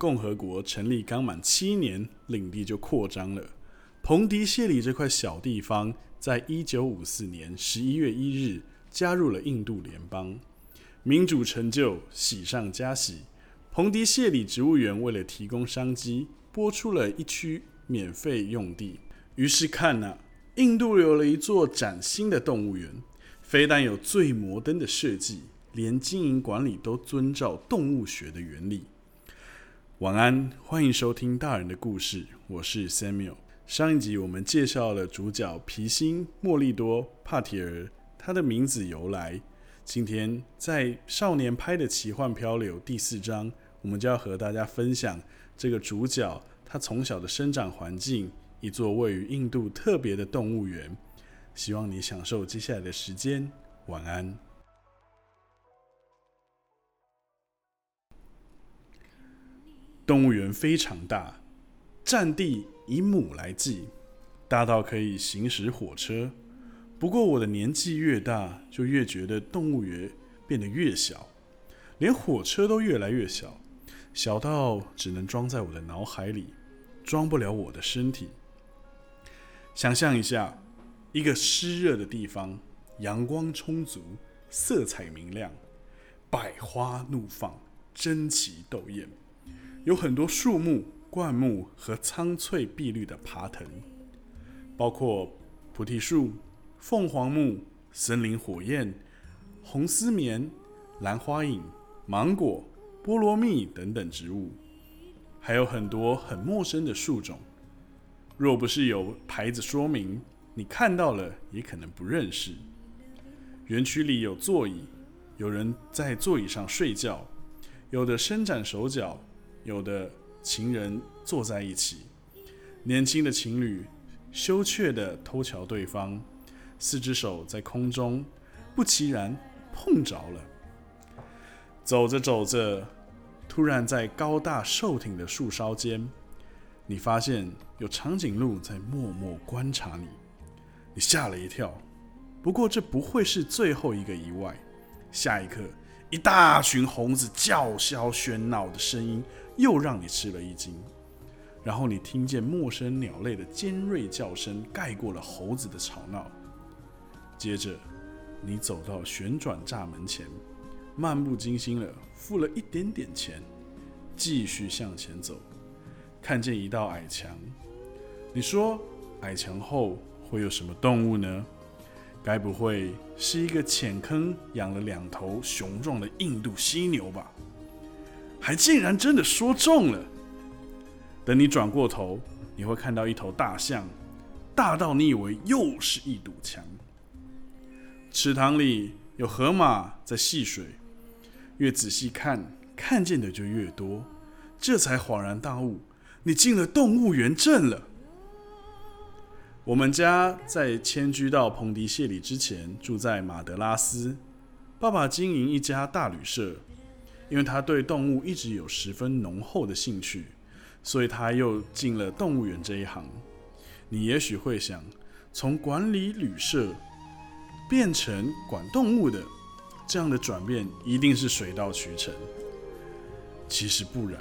共和国成立刚满七年，领地就扩张了。蓬迪谢里这块小地方，在一九五四年十一月一日加入了印度联邦，民主成就喜上加喜。蓬迪谢里植物园为了提供商机，拨出了一区免费用地。于是看呐，印度有了一座崭新的动物园，非但有最摩登的设计。连经营管理都遵照动物学的原理。晚安，欢迎收听大人的故事，我是 Samuel。上一集我们介绍了主角皮辛莫利多帕提尔，他的名字由来。今天在《少年拍的奇幻漂流》第四章，我们就要和大家分享这个主角他从小的生长环境，一座位于印度特别的动物园。希望你享受接下来的时间。晚安。动物园非常大，占地以亩来计，大到可以行驶火车。不过我的年纪越大，就越觉得动物园变得越小，连火车都越来越小，小到只能装在我的脑海里，装不了我的身体。想象一下，一个湿热的地方，阳光充足，色彩明亮，百花怒放，争奇斗艳。有很多树木、灌木和苍翠碧绿的爬藤，包括菩提树、凤凰木、森林火焰、红丝棉、兰花影、芒果、菠萝蜜等等植物，还有很多很陌生的树种。若不是有牌子说明，你看到了也可能不认识。园区里有座椅，有人在座椅上睡觉，有的伸展手脚。有的情人坐在一起，年轻的情侣羞怯的偷瞧对方，四只手在空中，不其然碰着了。走着走着，突然在高大瘦挺的树梢间，你发现有长颈鹿在默默观察你，你吓了一跳。不过这不会是最后一个意外，下一刻。一大群猴子叫嚣喧闹的声音又让你吃了一惊，然后你听见陌生鸟类的尖锐叫声盖过了猴子的吵闹。接着，你走到旋转栅门前，漫不经心的付了一点点钱，继续向前走，看见一道矮墙。你说，矮墙后会有什么动物呢？该不会是一个浅坑养了两头雄壮的印度犀牛吧？还竟然真的说中了！等你转过头，你会看到一头大象，大到你以为又是一堵墙。池塘里有河马在戏水，越仔细看，看见的就越多，这才恍然大悟：你进了动物园镇了。我们家在迁居到蓬迪谢里之前，住在马德拉斯。爸爸经营一家大旅社，因为他对动物一直有十分浓厚的兴趣，所以他又进了动物园这一行。你也许会想，从管理旅社变成管动物的，这样的转变一定是水到渠成。其实不然。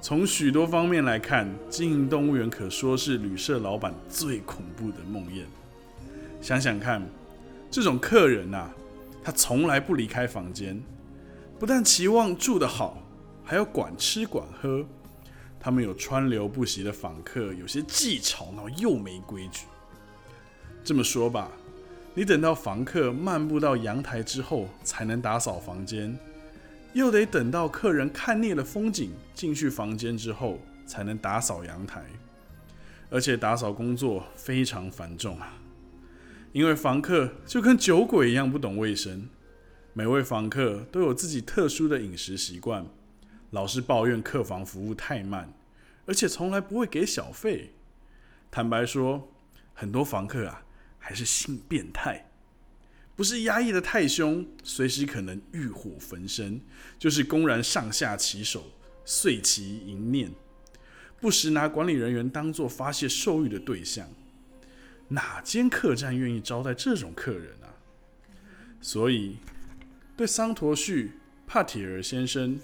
从许多方面来看，经营动物园可说是旅社老板最恐怖的梦魇。想想看，这种客人呐，他从来不离开房间，不但期望住得好，还要管吃管喝。他们有川流不息的访客，有些既吵闹又没规矩。这么说吧，你等到房客漫步到阳台之后，才能打扫房间。又得等到客人看腻了风景，进去房间之后，才能打扫阳台。而且打扫工作非常繁重啊，因为房客就跟酒鬼一样不懂卫生。每位房客都有自己特殊的饮食习惯，老是抱怨客房服务太慢，而且从来不会给小费。坦白说，很多房客啊，还是性变态。不是压抑的太凶，随时可能欲火焚身，就是公然上下其手，碎其淫念，不时拿管理人员当做发泄兽欲的对象。哪间客栈愿意招待这种客人啊？所以，对桑陀旭帕提尔先生，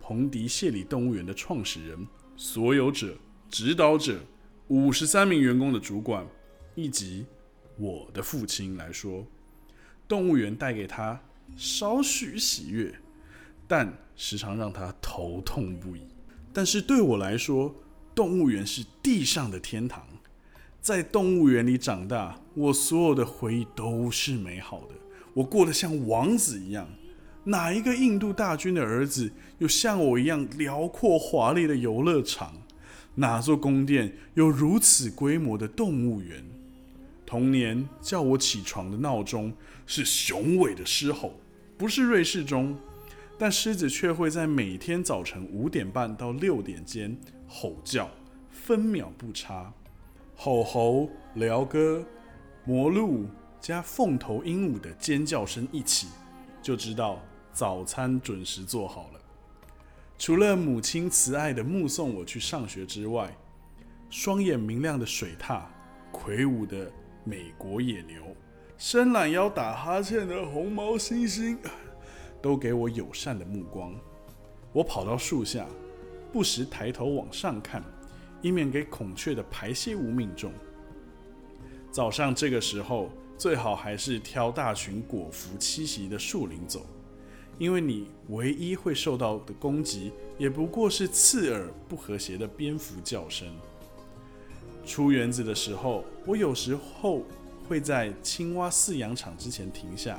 彭迪谢里动物园的创始人、所有者、指导者、五十三名员工的主管，以及我的父亲来说，动物园带给他少许喜悦，但时常让他头痛不已。但是对我来说，动物园是地上的天堂。在动物园里长大，我所有的回忆都是美好的。我过得像王子一样。哪一个印度大军的儿子有像我一样辽阔华丽的游乐场？哪座宫殿有如此规模的动物园？童年叫我起床的闹钟是雄伟的狮吼，不是瑞士钟，但狮子却会在每天早晨五点半到六点间吼叫，分秒不差。吼吼、鹩哥、魔鹿加凤头鹦鹉的尖叫声一起，就知道。早餐准时做好了。除了母亲慈爱的目送我去上学之外，双眼明亮的水獭、魁梧的美国野牛、伸懒腰打哈欠的红毛猩猩，都给我友善的目光。我跑到树下，不时抬头往上看，以免给孔雀的排泄物命中。早上这个时候，最好还是挑大群果蝠栖息的树林走。因为你唯一会受到的攻击，也不过是刺耳不和谐的蝙蝠叫声。出园子的时候，我有时候会在青蛙饲养场之前停下，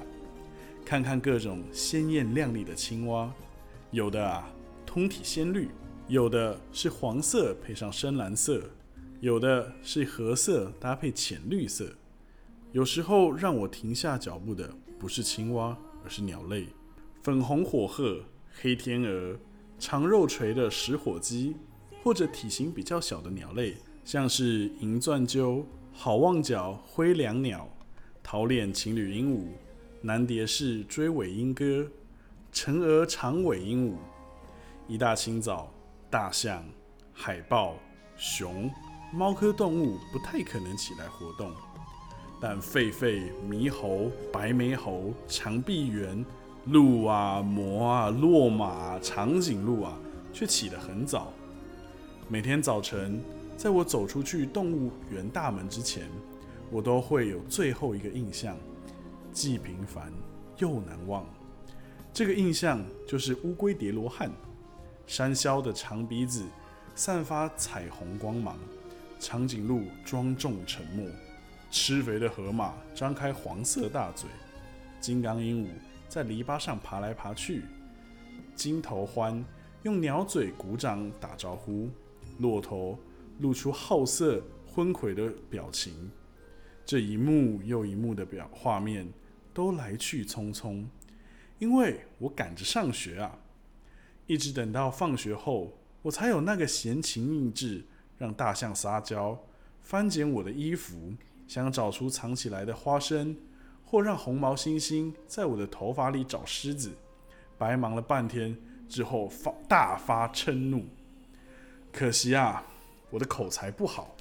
看看各种鲜艳亮丽的青蛙。有的啊，通体鲜绿；有的是黄色配上深蓝色；有的是褐色搭配浅绿色。有时候让我停下脚步的，不是青蛙，而是鸟类。粉红火鹤、黑天鹅、长肉垂的食火鸡，或者体型比较小的鸟类，像是银钻鸠、好望角灰椋鸟、桃脸情侣鹦鹉、南蝶式追尾鹦哥、晨鹅长尾鹦鹉。一大清早，大象、海豹、熊、猫科动物不太可能起来活动，但狒狒、猕猴、白眉猴、长臂猿。鹿啊，魔啊，骆马，长颈鹿啊，却起得很早。每天早晨，在我走出去动物园大门之前，我都会有最后一个印象，既平凡又难忘。这个印象就是乌龟叠罗汉，山魈的长鼻子散发彩虹光芒，长颈鹿庄重沉默，吃肥的河马张开黄色大嘴，金刚鹦鹉。在篱笆上爬来爬去，金头獾用鸟嘴鼓掌打招呼，骆驼露出好色昏聩的表情。这一幕又一幕的表画面都来去匆匆，因为我赶着上学啊，一直等到放学后，我才有那个闲情逸致让大象撒娇，翻捡我的衣服，想找出藏起来的花生。或让红毛猩猩在我的头发里找虱子，白忙了半天之后发大发嗔怒。可惜啊，我的口才不好，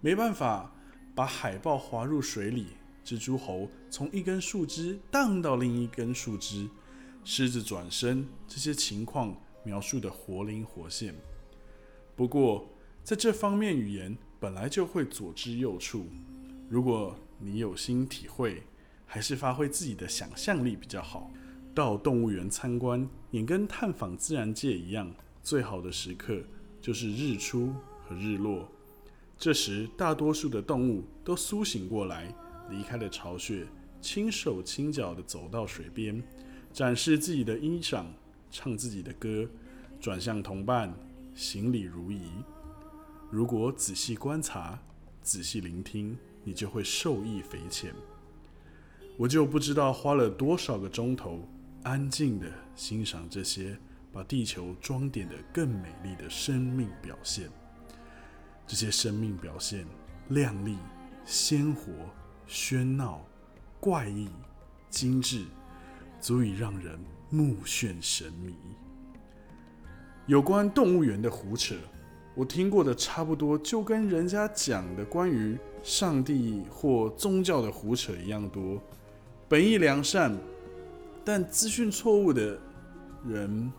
没办法把海豹滑入水里，蜘蛛猴从一根树枝荡到另一根树枝，狮子转身这些情况描述的活灵活现。不过在这方面，语言本来就会左支右绌，如果。你有心体会，还是发挥自己的想象力比较好。到动物园参观，也跟探访自然界一样，最好的时刻就是日出和日落。这时，大多数的动物都苏醒过来，离开了巢穴，轻手轻脚地走到水边，展示自己的衣裳，唱自己的歌，转向同伴，行礼如仪。如果仔细观察，仔细聆听。你就会受益匪浅。我就不知道花了多少个钟头，安静的欣赏这些把地球装点的更美丽的生命表现。这些生命表现亮丽、鲜活、喧闹、怪异、精致，足以让人目眩神迷。有关动物园的胡扯。我听过的差不多就跟人家讲的关于上帝或宗教的胡扯一样多，本意良善，但资讯错误的人，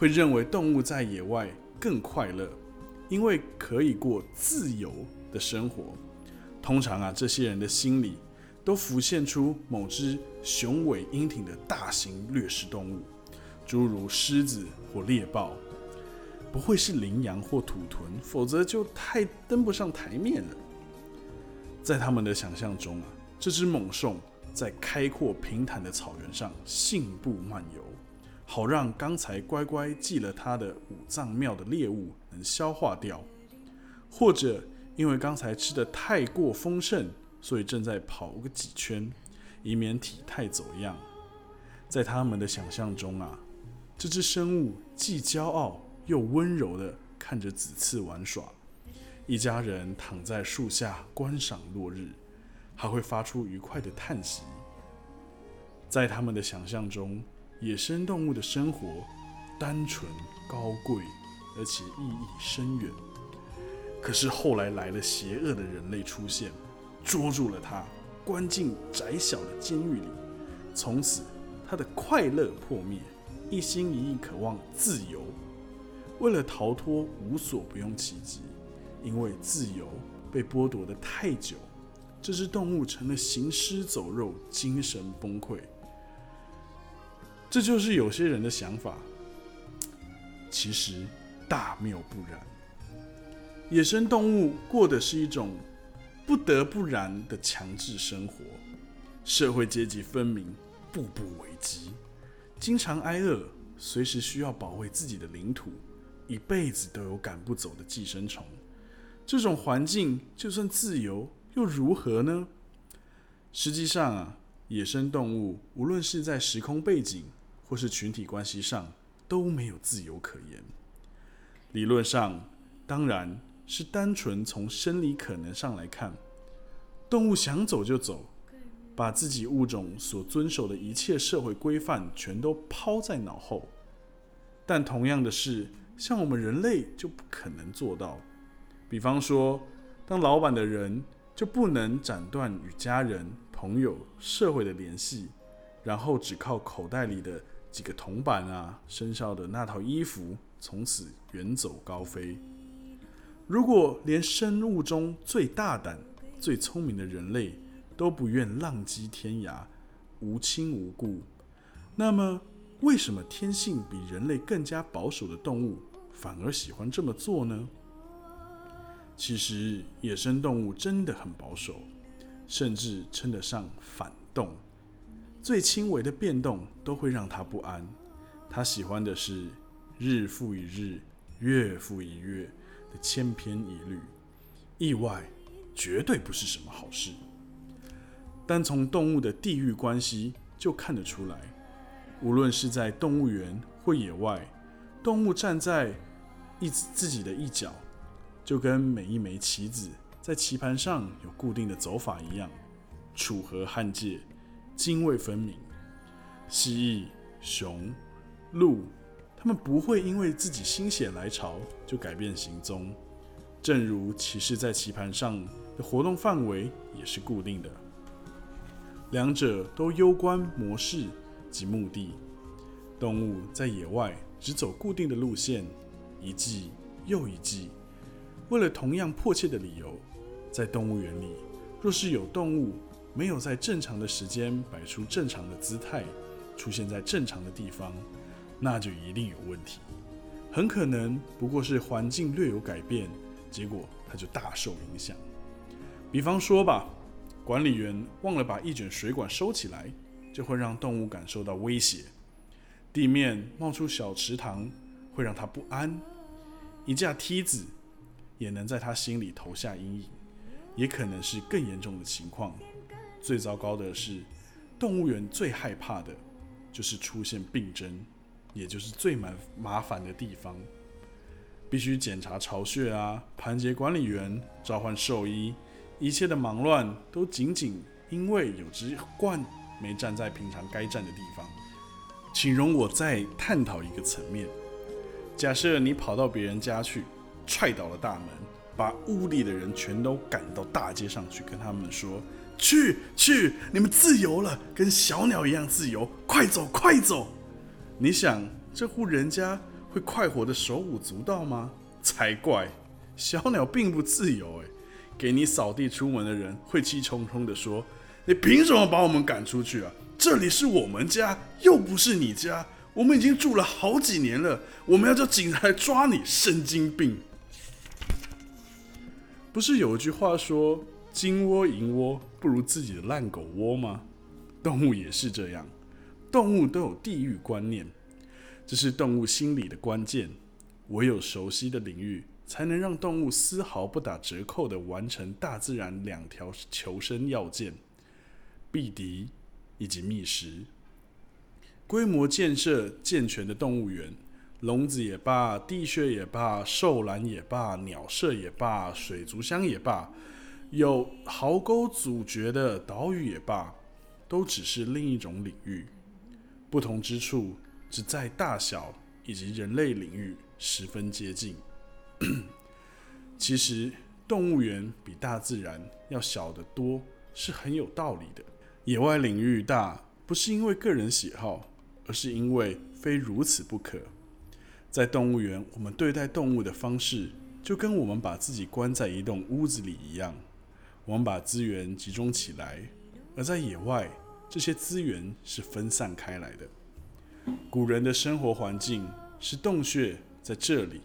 会认为动物在野外更快乐，因为可以过自由的生活。通常啊，这些人的心里都浮现出某只雄伟英挺的大型掠食动物，诸如狮子或猎豹，不会是羚羊或土豚，否则就太登不上台面了。在他们的想象中啊，这只猛兽在开阔平坦的草原上信步漫游。好让刚才乖乖祭了他的五脏庙的猎物能消化掉，或者因为刚才吃的太过丰盛，所以正在跑个几圈，以免体态走样。在他们的想象中啊，这只生物既骄傲又温柔地看着子次玩耍，一家人躺在树下观赏落日，还会发出愉快的叹息。在他们的想象中。野生动物的生活单纯、高贵，而且意义深远。可是后来来了邪恶的人类出现，捉住了他，关进窄小的监狱里。从此，他的快乐破灭，一心一意渴望自由。为了逃脱无所不用其极，因为自由被剥夺的太久，这只动物成了行尸走肉，精神崩溃。这就是有些人的想法，其实大谬不然。野生动物过的是一种不得不然的强制生活，社会阶级分明，步步危机，经常挨饿，随时需要保卫自己的领土，一辈子都有赶不走的寄生虫。这种环境就算自由又如何呢？实际上啊，野生动物无论是在时空背景，或是群体关系上都没有自由可言。理论上，当然是单纯从生理可能上来看，动物想走就走，把自己物种所遵守的一切社会规范全都抛在脑后。但同样的是，像我们人类就不可能做到。比方说，当老板的人就不能斩断与家人、朋友、社会的联系，然后只靠口袋里的。几个铜板啊，身上的那套衣服，从此远走高飞。如果连生物中最大胆、最聪明的人类都不愿浪迹天涯、无亲无故，那么为什么天性比人类更加保守的动物反而喜欢这么做呢？其实，野生动物真的很保守，甚至称得上反动。最轻微的变动都会让他不安，他喜欢的是日复一日、月复一月的千篇一律。意外绝对不是什么好事。单从动物的地域关系就看得出来，无论是在动物园或野外，动物站在一自己的一角，就跟每一枚棋子在棋盘上有固定的走法一样，楚河汉界。泾渭分明，蜥蜴、熊、鹿，它们不会因为自己心血来潮就改变行踪。正如骑士在棋盘上的活动范围也是固定的，两者都攸关模式及目的。动物在野外只走固定的路线，一季又一季。为了同样迫切的理由，在动物园里，若是有动物，没有在正常的时间摆出正常的姿态，出现在正常的地方，那就一定有问题。很可能不过是环境略有改变，结果它就大受影响。比方说吧，管理员忘了把一卷水管收起来，就会让动物感受到威胁；地面冒出小池塘，会让它不安；一架梯子也能在它心里投下阴影，也可能是更严重的情况。最糟糕的是，动物园最害怕的就是出现病症，也就是最麻麻烦的地方。必须检查巢穴啊，盘结管理员，召唤兽医，一切的忙乱都仅仅因为有只鹳没站在平常该站的地方。请容我再探讨一个层面：假设你跑到别人家去，踹倒了大门，把屋里的人全都赶到大街上去，跟他们说。去去，你们自由了，跟小鸟一样自由，快走快走！你想这户人家会快活的手舞足蹈吗？才怪！小鸟并不自由，诶，给你扫地出门的人会气冲冲的说：“你凭什么把我们赶出去啊？这里是我们家，又不是你家。我们已经住了好几年了，我们要叫警察来抓你，神经病！”不是有一句话说“金窝银窝不如自己的烂狗窝”吗？动物也是这样，动物都有地域观念，这是动物心理的关键。唯有熟悉的领域，才能让动物丝毫不打折扣的完成大自然两条求生要件：避敌以及觅食。规模建设健全的动物园。笼子也罢，地穴也罢，兽栏也罢，鸟舍也罢，水族箱也罢，有壕沟阻绝的岛屿也罢，都只是另一种领域。不同之处只在大小以及人类领域十分接近。其实，动物园比大自然要小得多，是很有道理的。野外领域大，不是因为个人喜好，而是因为非如此不可。在动物园，我们对待动物的方式就跟我们把自己关在一栋屋子里一样，我们把资源集中起来；而在野外，这些资源是分散开来的。古人的生活环境是洞穴在这里，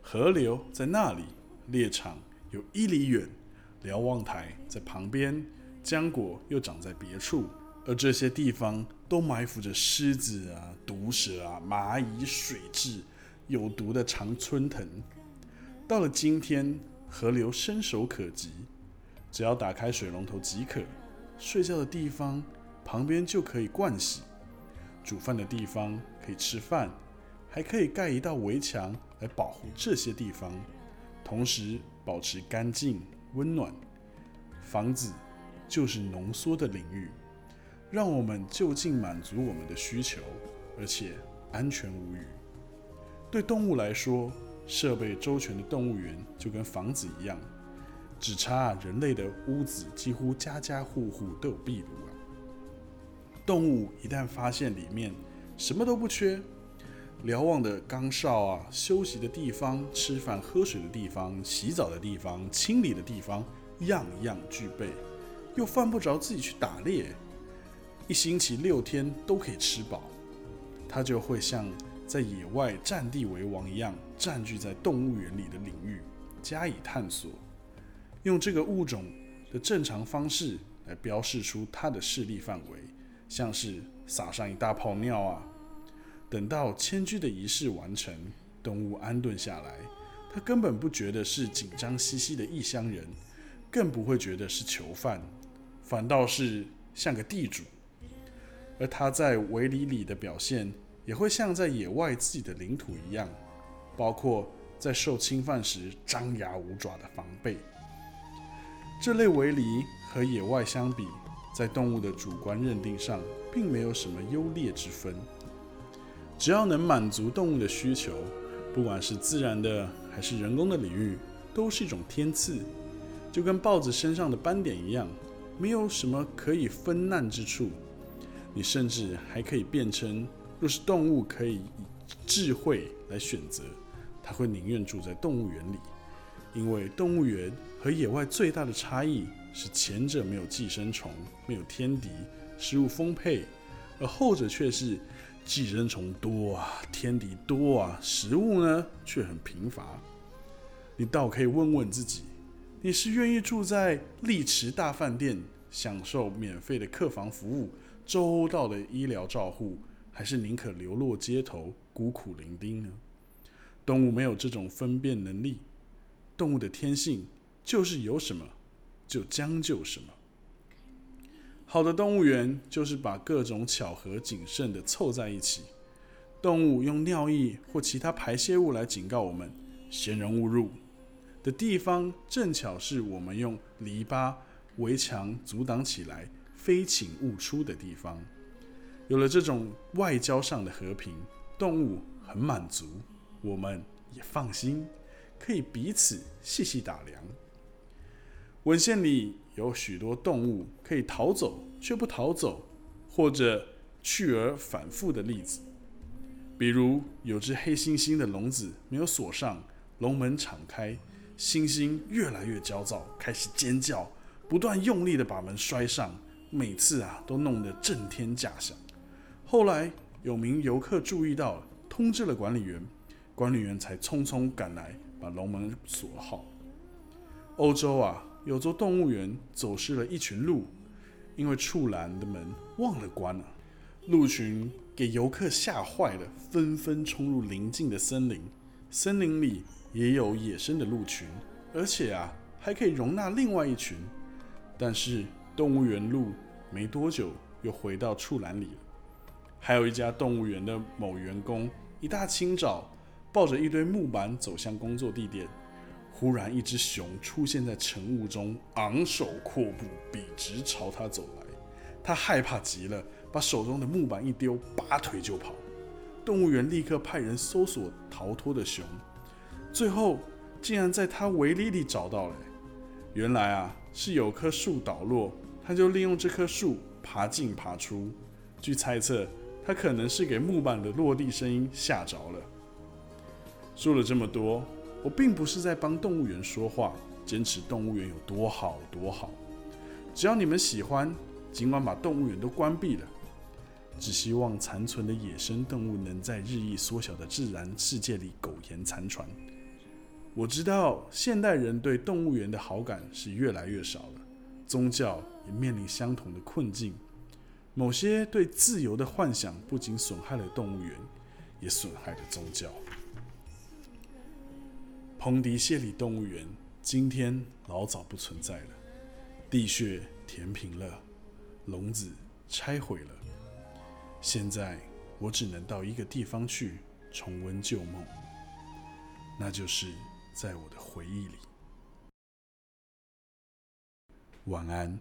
河流在那里，猎场有一里远，瞭望台在旁边，浆果又长在别处，而这些地方都埋伏着狮子啊、毒蛇啊、蚂蚁、水蛭。有毒的常春藤，到了今天，河流伸手可及，只要打开水龙头即可。睡觉的地方旁边就可以盥洗，煮饭的地方可以吃饭，还可以盖一道围墙来保护这些地方，同时保持干净温暖。房子就是浓缩的领域，让我们就近满足我们的需求，而且安全无虞。对动物来说，设备周全的动物园就跟房子一样，只差人类的屋子几乎家家户户都有壁炉啊。动物一旦发现里面什么都不缺，瞭望的岗哨啊，休息的地方、吃饭喝水的地方、洗澡的地方、清理的地方，样样具备，又犯不着自己去打猎，一星期六天都可以吃饱，它就会像。在野外占地为王一样，占据在动物园里的领域加以探索，用这个物种的正常方式来标示出它的势力范围，像是撒上一大泡尿啊。等到迁居的仪式完成，动物安顿下来，它根本不觉得是紧张兮兮的异乡人，更不会觉得是囚犯，反倒是像个地主。而它在围篱里的表现。也会像在野外自己的领土一样，包括在受侵犯时张牙舞爪的防备。这类围篱和野外相比，在动物的主观认定上，并没有什么优劣之分。只要能满足动物的需求，不管是自然的还是人工的领域，都是一种天赐，就跟豹子身上的斑点一样，没有什么可以分难之处。你甚至还可以变成。若是动物可以以智慧来选择，它会宁愿住在动物园里，因为动物园和野外最大的差异是前者没有寄生虫，没有天敌，食物丰沛，而后者却是寄生虫多啊，天敌多啊，食物呢却很贫乏。你倒可以问问自己，你是愿意住在丽池大饭店，享受免费的客房服务，周到的医疗照护？还是宁可流落街头，孤苦伶仃呢？动物没有这种分辨能力，动物的天性就是有什么就将就什么。好的动物园就是把各种巧合谨慎的凑在一起。动物用尿液或其他排泄物来警告我们“闲人勿入”的地方，正巧是我们用篱笆围墙阻挡起来“非请勿出”的地方。有了这种外交上的和平，动物很满足，我们也放心，可以彼此细细打量。文献里有许多动物可以逃走却不逃走，或者去而反复的例子。比如有只黑猩猩的笼子没有锁上，笼门敞开，猩猩越来越焦躁，开始尖叫，不断用力的把门摔上，每次啊都弄得震天价响。后来有名游客注意到，通知了管理员，管理员才匆匆赶来把笼门锁好。欧洲啊，有座动物园走失了一群鹿，因为畜栏的门忘了关了，鹿群。给游客吓坏了，纷纷冲入邻近的森林。森林里也有野生的鹿群，而且啊，还可以容纳另外一群。但是动物园鹿没多久又回到畜栏里了。还有一家动物园的某员工，一大清早抱着一堆木板走向工作地点，忽然一只熊出现在晨雾中，昂首阔步，笔直朝他走来。他害怕极了。把手中的木板一丢，拔腿就跑。动物园立刻派人搜索逃脱的熊，最后竟然在他围篱里找到了。原来啊，是有棵树倒落，他就利用这棵树爬进爬出。据猜测，他可能是给木板的落地声音吓着了。说了这么多，我并不是在帮动物园说话，坚持动物园有多好多好。只要你们喜欢，尽管把动物园都关闭了。只希望残存的野生动物能在日益缩小的自然世界里苟延残喘。我知道现代人对动物园的好感是越来越少了，宗教也面临相同的困境。某些对自由的幻想不仅损害了动物园，也损害了宗教。蒙迪谢里动物园今天老早不存在了，地穴填平了，笼子拆毁了。现在我只能到一个地方去重温旧梦，那就是在我的回忆里。晚安。